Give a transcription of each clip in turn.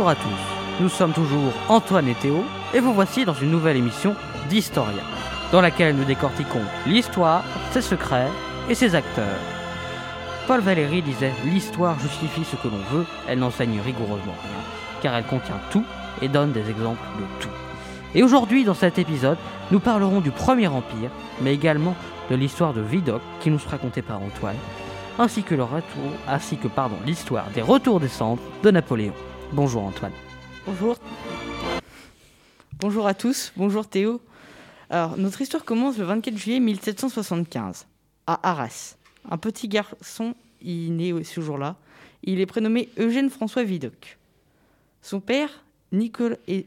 Bonjour à tous, nous sommes toujours Antoine et Théo et vous voici dans une nouvelle émission d'Historia, dans laquelle nous décortiquons l'histoire, ses secrets et ses acteurs. Paul Valéry disait L'histoire justifie ce que l'on veut, elle n'enseigne rigoureusement rien, car elle contient tout et donne des exemples de tout. Et aujourd'hui, dans cet épisode, nous parlerons du Premier Empire, mais également de l'histoire de Vidocq qui nous sera racontée par Antoine, ainsi que le retour, ainsi que pardon, l'histoire des retours des cendres de Napoléon. Bonjour Antoine. Bonjour. Bonjour à tous, bonjour Théo. Alors, notre histoire commence le 24 juillet 1775, à Arras. Un petit garçon y naît ce jour-là. Il est prénommé Eugène François Vidocq. Son père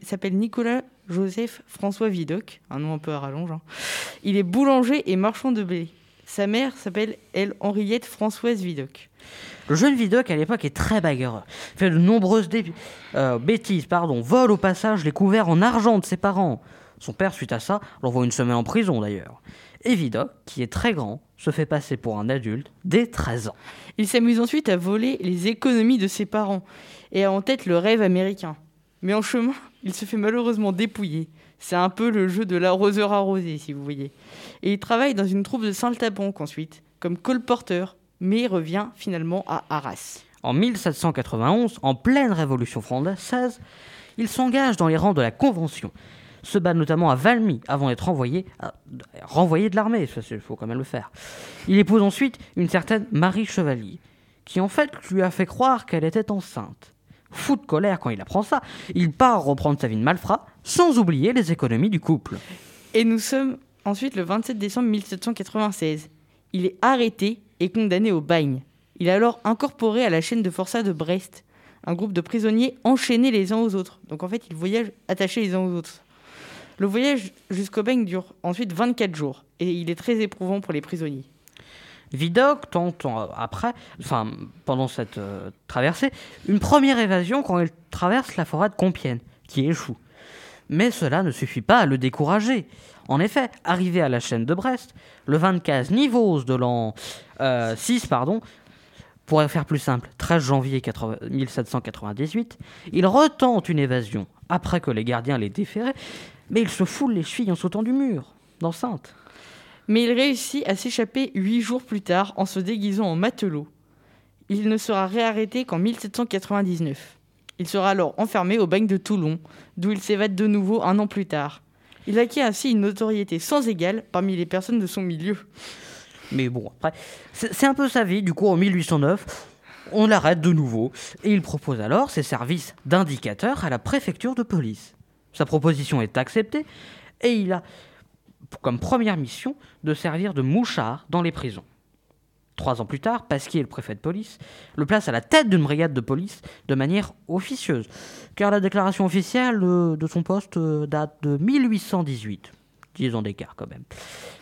s'appelle Nicolas Joseph François Vidocq, un nom un peu à rallonge. Hein. Il est boulanger et marchand de blé. Sa mère s'appelle, elle, Henriette Françoise Vidocq. Le jeune Vidocq, à l'époque, est très bagarreux. Il fait de nombreuses euh, bêtises, pardon, vole au passage les couverts en argent de ses parents. Son père, suite à ça, l'envoie une semaine en prison d'ailleurs. Et Vidocq, qui est très grand, se fait passer pour un adulte dès 13 ans. Il s'amuse ensuite à voler les économies de ses parents et a en tête le rêve américain. Mais en chemin, il se fait malheureusement dépouiller. C'est un peu le jeu de l'arroseur arrosé, si vous voyez. Et il travaille dans une troupe de Saint-Tabanque ensuite, comme colporteur, mais revient finalement à Arras. En 1791, en pleine Révolution française, il s'engage dans les rangs de la Convention, se bat notamment à Valmy avant d'être renvoyé, renvoyé de l'armée, il faut quand même le faire. Il épouse ensuite une certaine Marie Chevalier, qui en fait lui a fait croire qu'elle était enceinte fou de colère quand il apprend ça. Il part reprendre sa vie de malfrat, sans oublier les économies du couple. Et nous sommes ensuite le 27 décembre 1796. Il est arrêté et condamné au bagne. Il est alors incorporé à la chaîne de forçats de Brest, un groupe de prisonniers enchaînés les uns aux autres. Donc en fait, il voyage attachés les uns aux autres. Le voyage jusqu'au bagne dure ensuite 24 jours et il est très éprouvant pour les prisonniers. Vidocq tente après, enfin pendant cette euh, traversée, une première évasion quand il traverse la forêt de Compiègne, qui échoue. Mais cela ne suffit pas à le décourager. En effet, arrivé à la chaîne de Brest, le 25 Nivose de l'an 6, euh, pardon, pour faire plus simple, 13 janvier 1798, il retente une évasion après que les gardiens l'aient déféré, mais il se foule les chevilles en sautant du mur, d'enceinte mais il réussit à s'échapper huit jours plus tard en se déguisant en matelot. Il ne sera réarrêté qu'en 1799. Il sera alors enfermé au bagne de Toulon, d'où il s'évade de nouveau un an plus tard. Il acquiert ainsi une notoriété sans égale parmi les personnes de son milieu. Mais bon, après, c'est un peu sa vie. Du coup, en 1809, on l'arrête de nouveau et il propose alors ses services d'indicateur à la préfecture de police. Sa proposition est acceptée et il a comme première mission de servir de mouchard dans les prisons. Trois ans plus tard, Pasquier, le préfet de police, le place à la tête d'une brigade de police de manière officieuse, car la déclaration officielle de son poste euh, date de 1818. 10 ans d'écart quand même.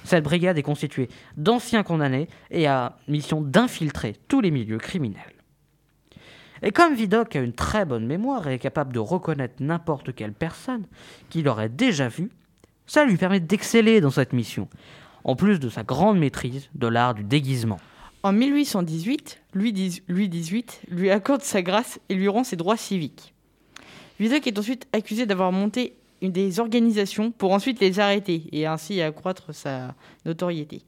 Cette brigade est constituée d'anciens condamnés et a mission d'infiltrer tous les milieux criminels. Et comme Vidocq a une très bonne mémoire et est capable de reconnaître n'importe quelle personne qu'il aurait déjà vue, ça lui permet d'exceller dans cette mission, en plus de sa grande maîtrise de l'art du déguisement. En 1818, Louis XVIII lui accorde sa grâce et lui rend ses droits civiques. Vidocq est ensuite accusé d'avoir monté des organisations pour ensuite les arrêter et ainsi accroître sa notoriété.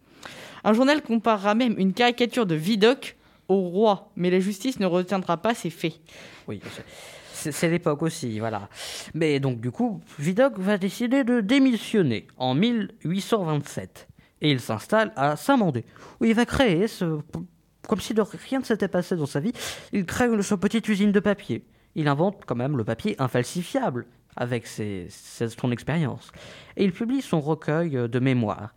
Un journal comparera même une caricature de Vidocq au roi, mais la justice ne retiendra pas ses faits. Oui, c'est l'époque aussi, voilà. Mais donc, du coup, Vidocq va décider de démissionner en 1827. Et il s'installe à Saint-Mandé, où il va créer, comme si rien ne s'était passé dans sa vie, il crée sa petite usine de papier. Il invente quand même le papier infalsifiable avec ses, son expérience. Et il publie son recueil de mémoires,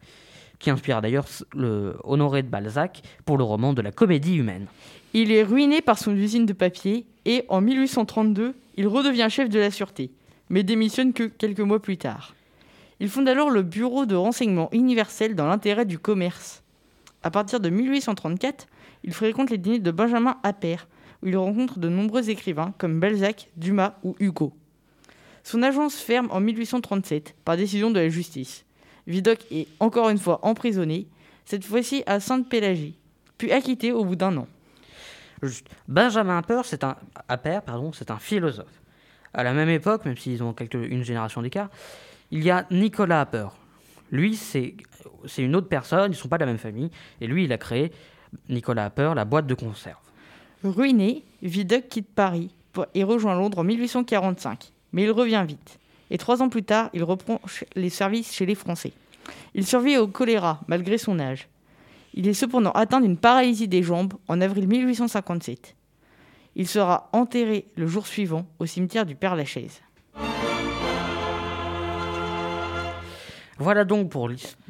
qui inspire d'ailleurs le Honoré de Balzac pour le roman de la comédie humaine. Il est ruiné par son usine de papier et en 1832, il redevient chef de la sûreté, mais démissionne que quelques mois plus tard. Il fonde alors le Bureau de renseignement universel dans l'intérêt du commerce. À partir de 1834, il fréquente les dîners de Benjamin Appert, où il rencontre de nombreux écrivains comme Balzac, Dumas ou Hugo. Son agence ferme en 1837 par décision de la justice. Vidocq est encore une fois emprisonné, cette fois-ci à Sainte-Pélagie, puis acquitté au bout d'un an. Benjamin Appert, c'est un, pardon, c'est un philosophe. À la même époque, même s'ils ont quelques, une génération d'écart, il y a Nicolas Apper. Lui, c'est une autre personne, ils ne sont pas de la même famille, et lui, il a créé, Nicolas Apper, la boîte de conserve. Ruiné, Vidocq quitte Paris et rejoint Londres en 1845, mais il revient vite. Et trois ans plus tard, il reprend les services chez les Français. Il survit au choléra, malgré son âge. Il est cependant atteint d'une paralysie des jambes en avril 1857. Il sera enterré le jour suivant au cimetière du Père-Lachaise. Voilà donc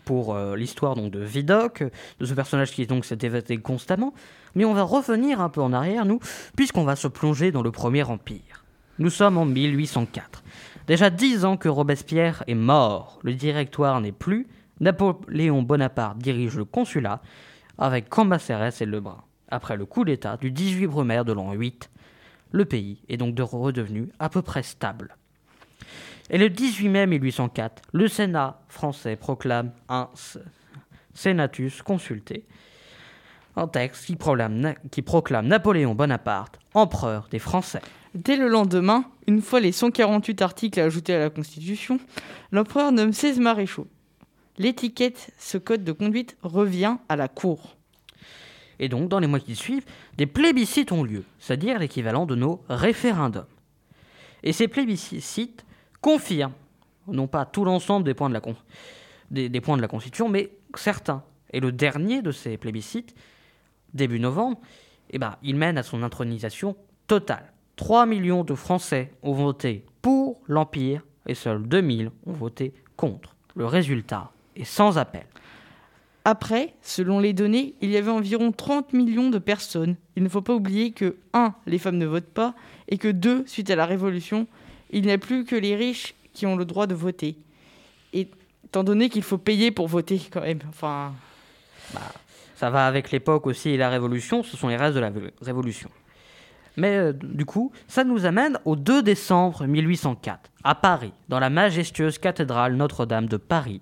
pour euh, l'histoire donc de Vidocq, de ce personnage qui donc s'est évadé constamment. Mais on va revenir un peu en arrière, nous, puisqu'on va se plonger dans le Premier Empire. Nous sommes en 1804. Déjà dix ans que Robespierre est mort, le directoire n'est plus, Napoléon Bonaparte dirige le consulat, avec Cambacérès et Lebrun. Après le coup d'État du 18 Brumaire de l'an 8, le pays est donc de redevenu à peu près stable. Et le 18 mai 1804, le Sénat français proclame un s- Senatus consulté, un texte qui proclame, Na- qui proclame Napoléon Bonaparte empereur des Français. Dès le lendemain, une fois les 148 articles ajoutés à la Constitution, l'empereur nomme 16 maréchaux. L'étiquette, ce code de conduite, revient à la cour. Et donc, dans les mois qui suivent, des plébiscites ont lieu, c'est-à-dire l'équivalent de nos référendums. Et ces plébiscites confirment, non pas tout l'ensemble des, points de la con- des, des points de la Constitution, mais certains. Et le dernier de ces plébiscites, début novembre, eh ben, il mène à son intronisation totale. 3 millions de Français ont voté pour l'Empire et seuls 2000 ont voté contre. Le résultat est sans appel. Après, selon les données, il y avait environ 30 millions de personnes. Il ne faut pas oublier que 1. les femmes ne votent pas, et que 2. suite à la Révolution, il n'y a plus que les riches qui ont le droit de voter. Et étant donné qu'il faut payer pour voter quand même, enfin... Ça va avec l'époque aussi et la Révolution, ce sont les restes de la Révolution. Mais euh, du coup, ça nous amène au 2 décembre 1804, à Paris, dans la majestueuse cathédrale Notre-Dame de Paris.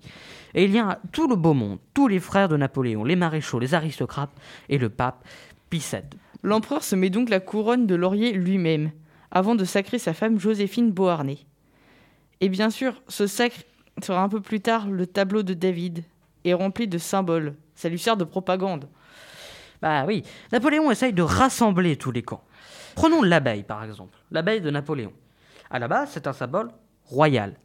Et il y a tout le beau monde, tous les frères de Napoléon, les maréchaux, les aristocrates et le pape Pie VII. L'empereur se met donc la couronne de laurier lui-même, avant de sacrer sa femme Joséphine Beauharnais. Et bien sûr, ce sacre sera un peu plus tard le tableau de David, et rempli de symboles. Ça lui sert de propagande. Bah oui, Napoléon essaye de rassembler tous les camps. Prenons l'abeille par exemple, l'abeille de Napoléon. À la base, c'est un symbole royal,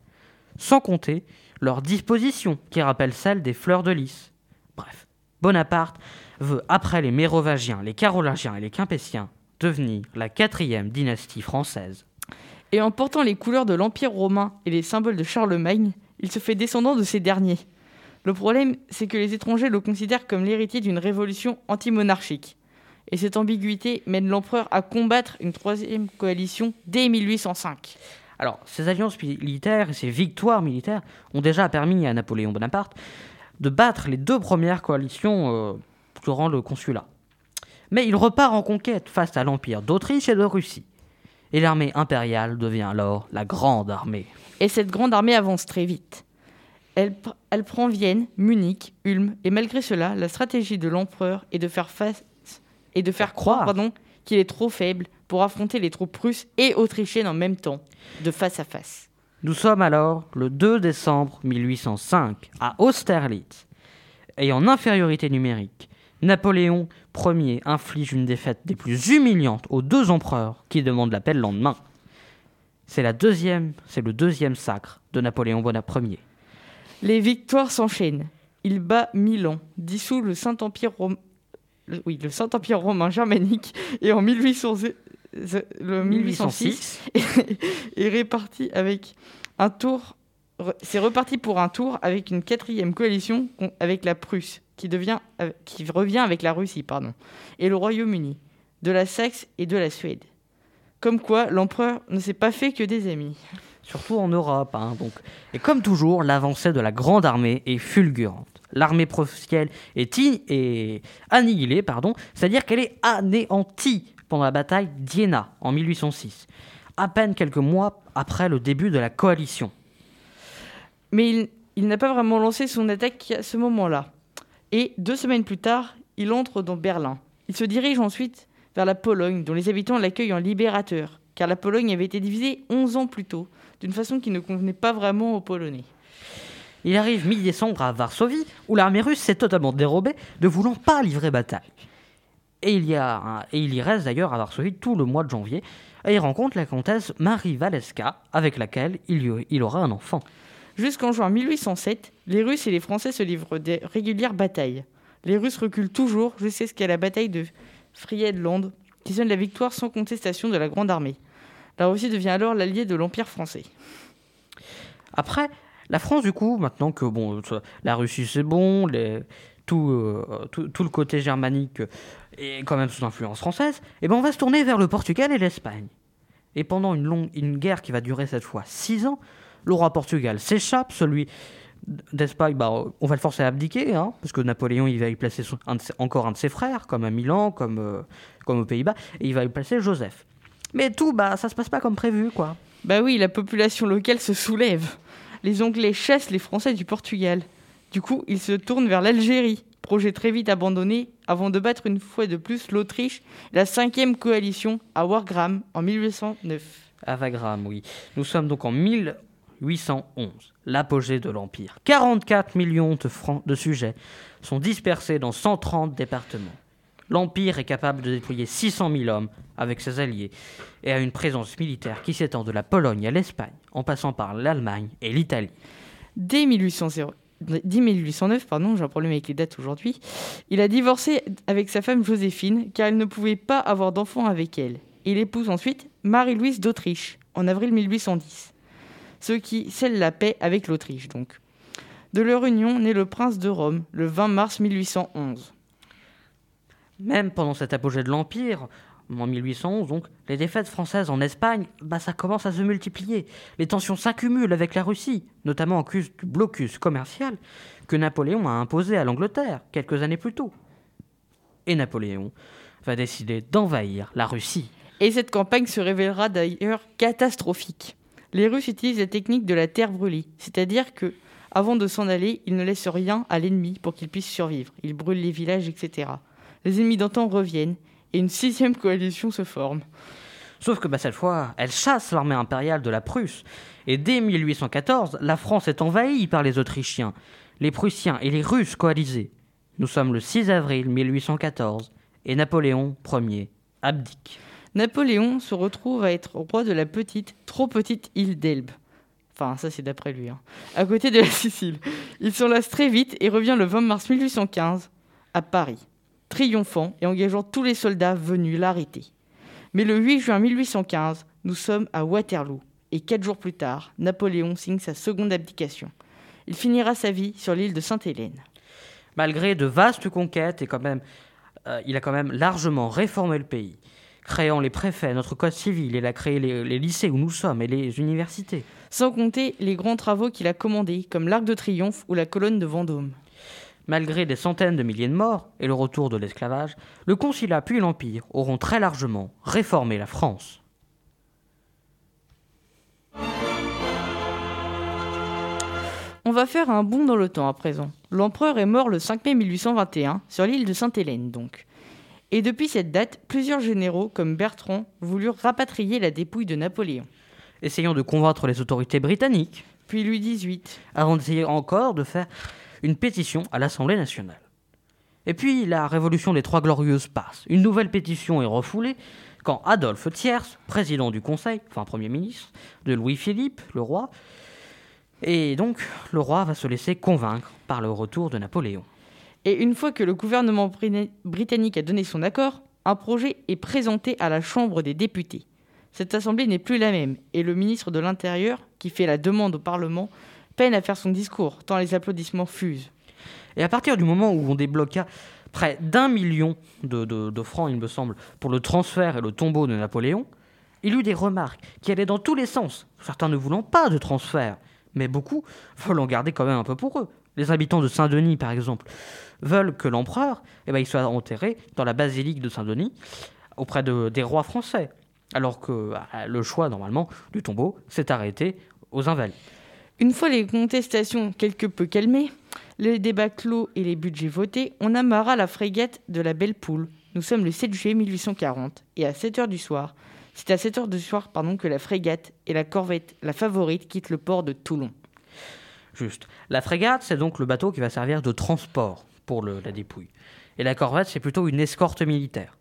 sans compter leur disposition qui rappelle celle des fleurs de lys. Bref, Bonaparte veut, après les Mérovingiens, les Carolingiens et les Capétiens, devenir la quatrième dynastie française. Et en portant les couleurs de l'Empire romain et les symboles de Charlemagne, il se fait descendant de ces derniers. Le problème, c'est que les étrangers le considèrent comme l'héritier d'une révolution antimonarchique. Et cette ambiguïté mène l'empereur à combattre une troisième coalition dès 1805. Alors, ces alliances militaires et ces victoires militaires ont déjà permis à Napoléon Bonaparte de battre les deux premières coalitions euh, durant le consulat. Mais il repart en conquête face à l'Empire d'Autriche et de Russie. Et l'armée impériale devient alors la Grande Armée. Et cette grande armée avance très vite. Elle, pr- elle prend Vienne, Munich, Ulm, et malgré cela, la stratégie de l'empereur est de faire face et de faire Faire croire, qu'il est trop faible pour affronter les troupes russes et autrichiennes en même temps, de face à face. Nous sommes alors le 2 décembre 1805 à Austerlitz. Et en infériorité numérique, Napoléon Ier inflige une défaite des plus humiliantes aux deux empereurs qui demandent la paix le lendemain. C'est la deuxième, c'est le deuxième sacre de Napoléon Bonaparte Ier. Les victoires s'enchaînent. Il bat Milan, dissout le Saint-Empire rom- le- oui, le Saint-Empire romain germanique et en 1800 le 1806 est réparti avec un tour. C'est reparti pour un tour avec une quatrième coalition avec la Prusse, qui, devient, euh, qui revient avec la Russie, pardon, et le Royaume-Uni, de la Saxe et de la Suède. Comme quoi, l'empereur ne s'est pas fait que des amis. surtout en Europe. hein, donc. Et comme toujours, l'avancée de la Grande Armée est fulgurante. L'armée prussienne est, est annihilée, pardon, c'est-à-dire qu'elle est anéantie pendant la bataille d'Iéna en 1806, à peine quelques mois après le début de la coalition. Mais il, il n'a pas vraiment lancé son attaque à ce moment-là. Et deux semaines plus tard, il entre dans Berlin. Il se dirige ensuite vers la Pologne, dont les habitants l'accueillent en libérateur. car la Pologne avait été divisée 11 ans plus tôt, d'une façon qui ne convenait pas vraiment aux Polonais. Il arrive mi-décembre à Varsovie, où l'armée russe s'est totalement dérobée, ne voulant pas livrer bataille. Et il y, reste d'ailleurs à Varsovie tout le mois de janvier, et il rencontre la comtesse Marie Waleska, avec laquelle il aura un enfant. Jusqu'en juin 1807, les Russes et les Français se livrent des régulières batailles. Les Russes reculent toujours jusqu'à ce qu'il y ait la bataille de Friedland, qui sonne la victoire sans contestation de la Grande Armée. La Russie devient alors l'allié de l'Empire français. Après, la France, du coup, maintenant que bon, la Russie c'est bon, euh, tout, le côté germanique est quand même sous influence française, et eh ben on va se tourner vers le Portugal et l'Espagne. Et pendant une, longue, une guerre qui va durer cette fois six ans, le roi Portugal s'échappe, celui d'Espagne, bah, on va le forcer à abdiquer, hein, parce que Napoléon il va y placer encore un de ses frères, comme à Milan, comme, euh, comme aux Pays-Bas, et il va y placer Joseph. Mais tout, bah, ça se passe pas comme prévu, quoi. Bah oui, la population locale se soulève. Les Anglais chassent les Français du Portugal. Du coup, ils se tournent vers l'Algérie, projet très vite abandonné avant de battre une fois de plus l'Autriche, la cinquième coalition à Wagram en 1809. À Wagram, oui. Nous sommes donc en 1811, l'apogée de l'Empire. 44 millions de francs de sujets sont dispersés dans 130 départements. L'Empire est capable de déployer 600 000 hommes avec ses alliés et a une présence militaire qui s'étend de la Pologne à l'Espagne, en passant par l'Allemagne et l'Italie. Dès 1800, 1809, pardon, j'ai un problème avec les dates aujourd'hui, il a divorcé avec sa femme Joséphine car il ne pouvait pas avoir d'enfant avec elle. Il épouse ensuite Marie-Louise d'Autriche en avril 1810, ce qui scelle la paix avec l'Autriche donc. De leur union naît le prince de Rome le 20 mars 1811. Même pendant cet apogée de l'Empire, en 1811, donc, les défaites françaises en Espagne, bah, ça commence à se multiplier. Les tensions s'accumulent avec la Russie, notamment en cause du blocus commercial que Napoléon a imposé à l'Angleterre quelques années plus tôt. Et Napoléon va décider d'envahir la Russie. Et cette campagne se révélera d'ailleurs catastrophique. Les Russes utilisent la technique de la terre brûlée, c'est-à-dire que, avant de s'en aller, ils ne laissent rien à l'ennemi pour qu'il puisse survivre. Ils brûlent les villages, etc. Les ennemis d'antan reviennent et une sixième coalition se forme. Sauf que bah, cette fois, elle chasse l'armée impériale de la Prusse. Et dès 1814, la France est envahie par les Autrichiens, les Prussiens et les Russes coalisés. Nous sommes le 6 avril 1814 et Napoléon Ier abdique. Napoléon se retrouve à être roi de la petite, trop petite île d'Elbe. Enfin, ça c'est d'après lui. Hein. À côté de la Sicile. Il s'enlace très vite et revient le 20 mars 1815 à Paris triomphant et engageant tous les soldats venus l'arrêter. Mais le 8 juin 1815, nous sommes à Waterloo, et quatre jours plus tard, Napoléon signe sa seconde abdication. Il finira sa vie sur l'île de Sainte-Hélène. Malgré de vastes conquêtes, et quand même, euh, il a quand même largement réformé le pays, créant les préfets, notre code civil, il a créé les, les lycées où nous sommes et les universités. Sans compter les grands travaux qu'il a commandés, comme l'Arc de Triomphe ou la colonne de Vendôme. Malgré des centaines de milliers de morts et le retour de l'esclavage, le Conciliat puis l'Empire auront très largement réformé la France. On va faire un bond dans le temps à présent. L'empereur est mort le 5 mai 1821, sur l'île de Sainte-Hélène donc. Et depuis cette date, plusieurs généraux, comme Bertrand, voulurent rapatrier la dépouille de Napoléon. Essayant de convaincre les autorités britanniques. Puis Louis XVIII. Avant d'essayer encore de faire une pétition à l'Assemblée nationale. Et puis la révolution des Trois Glorieuses passe. Une nouvelle pétition est refoulée quand Adolphe Thiers, président du Conseil, enfin Premier ministre, de Louis-Philippe, le roi, et donc le roi va se laisser convaincre par le retour de Napoléon. Et une fois que le gouvernement britannique a donné son accord, un projet est présenté à la Chambre des députés. Cette assemblée n'est plus la même, et le ministre de l'Intérieur, qui fait la demande au Parlement, peine à faire son discours, tant les applaudissements fusent. Et à partir du moment où on débloqua près d'un million de, francs, il me semble, pour le transfert et le tombeau de Napoléon, il eut des remarques qui allaient dans tous les sens, certains ne voulant pas de transfert, mais beaucoup veulent en garder quand même un peu pour eux. Les habitants de Saint-Denis, par exemple, veulent que l'empereur eh ben, il soit enterré dans la basilique de Saint-Denis auprès de, des rois français, alors que bah, le choix, normalement, du tombeau s'est arrêté aux Invalides. Une fois les contestations quelque peu calmées, les débats clos et les budgets votés, on amarra la frégate de la Belle Poule. Nous sommes le 7 juillet 1840 et à 7 heures du soir, C'est à 7 heures du soir pardon, que la frégate et la corvette, la favorite, quittent le port de Toulon. Juste. La frégate, c'est donc le bateau qui va servir de transport pour la dépouille. Et la corvette, c'est plutôt une escorte militaire.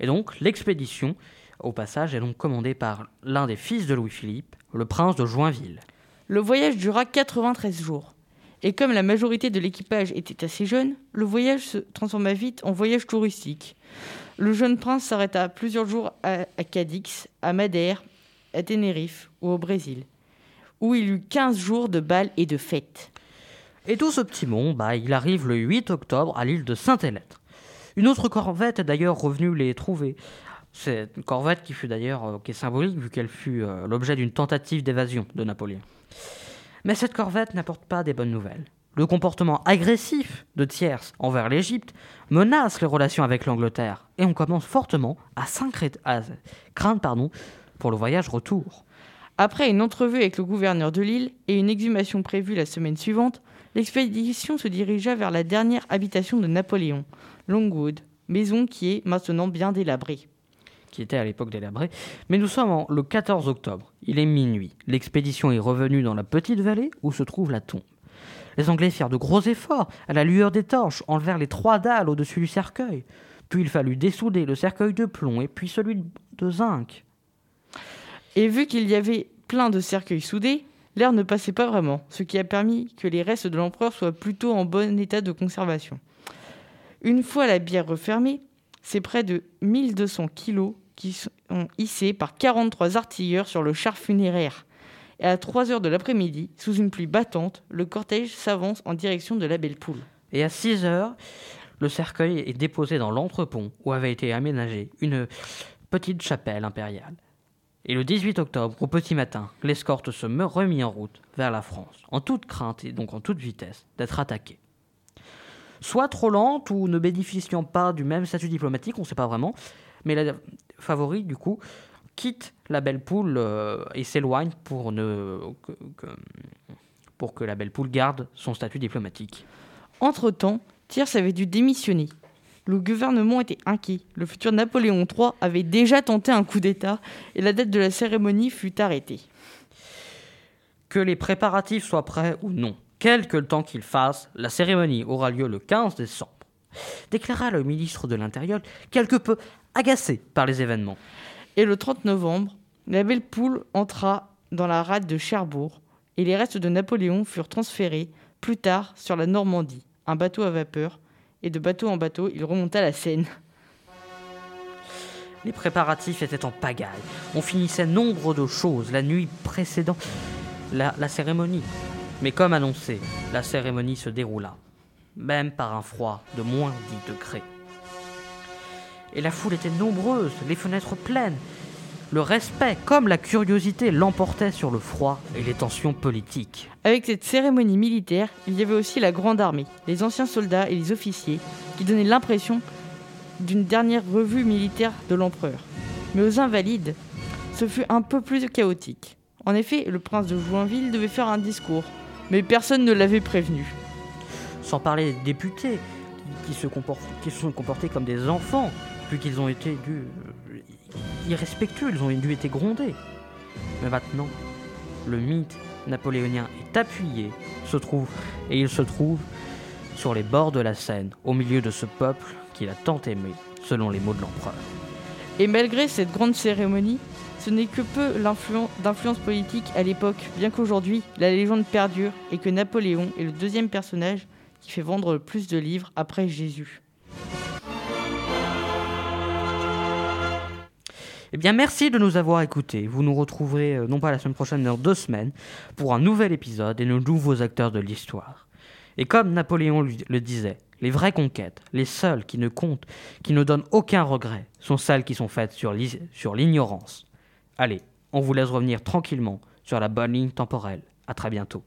Et donc, l'expédition, au passage, est donc commandée par l'un des fils de Louis-Philippe, le prince de Joinville. Le voyage dura 93 jours. Et comme la majorité de l'équipage était assez jeune, le voyage se transforma vite en voyage touristique. Le jeune prince s'arrêta plusieurs jours à, à Cadix, à Madère, à Tenerife ou au Brésil, où il eut 15 jours de bal et de fêtes. Et tout ce petit monde, bah, il arrive le 8 octobre à l'île de Saint-Hélène. Une autre corvette est d'ailleurs revenue les trouver. C'est une corvette qui fut d'ailleurs euh, est symbolique vu qu'elle fut euh, l'objet d'une tentative d'évasion de Napoléon. Mais cette corvette n'apporte pas des bonnes nouvelles. Le comportement agressif de Thiers envers l'Égypte menace les relations avec l'Angleterre et on commence fortement à, à craindre pardon, pour le voyage retour. Après une entrevue avec le gouverneur de l'île et une exhumation prévue la semaine suivante, l'expédition se dirigea vers la dernière habitation de Napoléon, Longwood, maison qui est maintenant bien délabrée. qui était à l'époque délabré. Mais nous sommes le 14 octobre. Il est minuit. L'expédition est revenue dans la petite vallée où se trouve la tombe. Les Anglais firent de gros efforts. À la lueur des torches, enlevèrent les trois dalles au-dessus du cercueil. Puis il fallut dessouder le cercueil de plomb et puis celui de zinc. Et vu qu'il y avait plein de cercueils soudés, l'air ne passait pas vraiment, ce qui a permis que les restes de l'empereur soient plutôt en bon état de conservation. Une fois la bière refermée, c'est près de 1200 kilos qui sont hissés par 43 artilleurs sur le char funéraire. Et à 3 heures de l'après-midi, sous une pluie battante, le cortège s'avance en direction de la Belle Poule. Et à 6 heures, le cercueil est déposé dans l'entrepont où avait été aménagée une petite chapelle impériale. Et le 18 octobre, au petit matin, l'escorte se remit en route vers la France, en toute crainte et donc en toute vitesse d'être attaquée. Soit trop lente ou ne bénéficiant pas du même statut diplomatique, on ne sait pas vraiment, mais la favorite, du coup, quitte la belle poule euh, et s'éloigne pour, ne, que, que- pour que la belle poule garde son statut diplomatique. Entre-temps, Thiers avait dû démissionner. Le gouvernement était inquiet. Le futur Napoléon III avait déjà tenté un coup d'État et la date de la cérémonie fut arrêtée. Que les préparatifs soient prêts ou non, quel que le temps qu'il fasse, la cérémonie aura lieu le 15 décembre. Déclara le ministre de l'Intérieur quelque peu agacé par les événements. Et le 30 novembre, la belle poule entra dans la rade de Cherbourg et les restes de Napoléon furent transférés plus tard sur la Normandie, un bateau à vapeur, et de bateau en bateau, il remonta la Seine. Les préparatifs étaient en pagaille. On finissait nombre de choses la nuit précédant la, la cérémonie. Mais comme annoncé, la cérémonie se déroula, même par un froid de moins 10 degrés. Et la foule était nombreuse, les fenêtres pleines. Le respect comme la curiosité l'emportaient sur le froid et les tensions politiques. Avec cette cérémonie militaire, il y avait aussi la grande armée, les anciens soldats et les officiers, qui donnaient l'impression d'une dernière revue militaire de l'empereur. Mais aux invalides, ce fut un peu plus chaotique. En effet, le prince de Joinville devait faire un discours, mais personne ne l'avait prévenu. Sans parler des députés qui, se, comportent, qui se sont comportés comme des enfants, vu qu'ils ont été dû, euh, irrespectueux, ils ont dû être grondés. Mais maintenant, le mythe napoléonien est appuyé, se trouve, et il se trouve sur les bords de la Seine, au milieu de ce peuple qu'il a tant aimé, selon les mots de l'empereur. Et malgré cette grande cérémonie, ce n'est que peu d'influence politique à l'époque, bien qu'aujourd'hui, la légende perdure et que Napoléon est le deuxième personnage qui fait vendre le plus de livres après Jésus. Eh bien, merci de nous avoir écoutés. Vous nous retrouverez euh, non pas la semaine prochaine, mais dans deux semaines, pour un nouvel épisode et nos nouveaux acteurs de l'histoire. Et comme Napoléon le disait, les vraies conquêtes, les seules qui ne comptent, qui ne donnent aucun regret, sont celles qui sont faites sur l'ignorance. Allez, on vous laisse revenir tranquillement sur la bonne ligne temporelle. À très bientôt.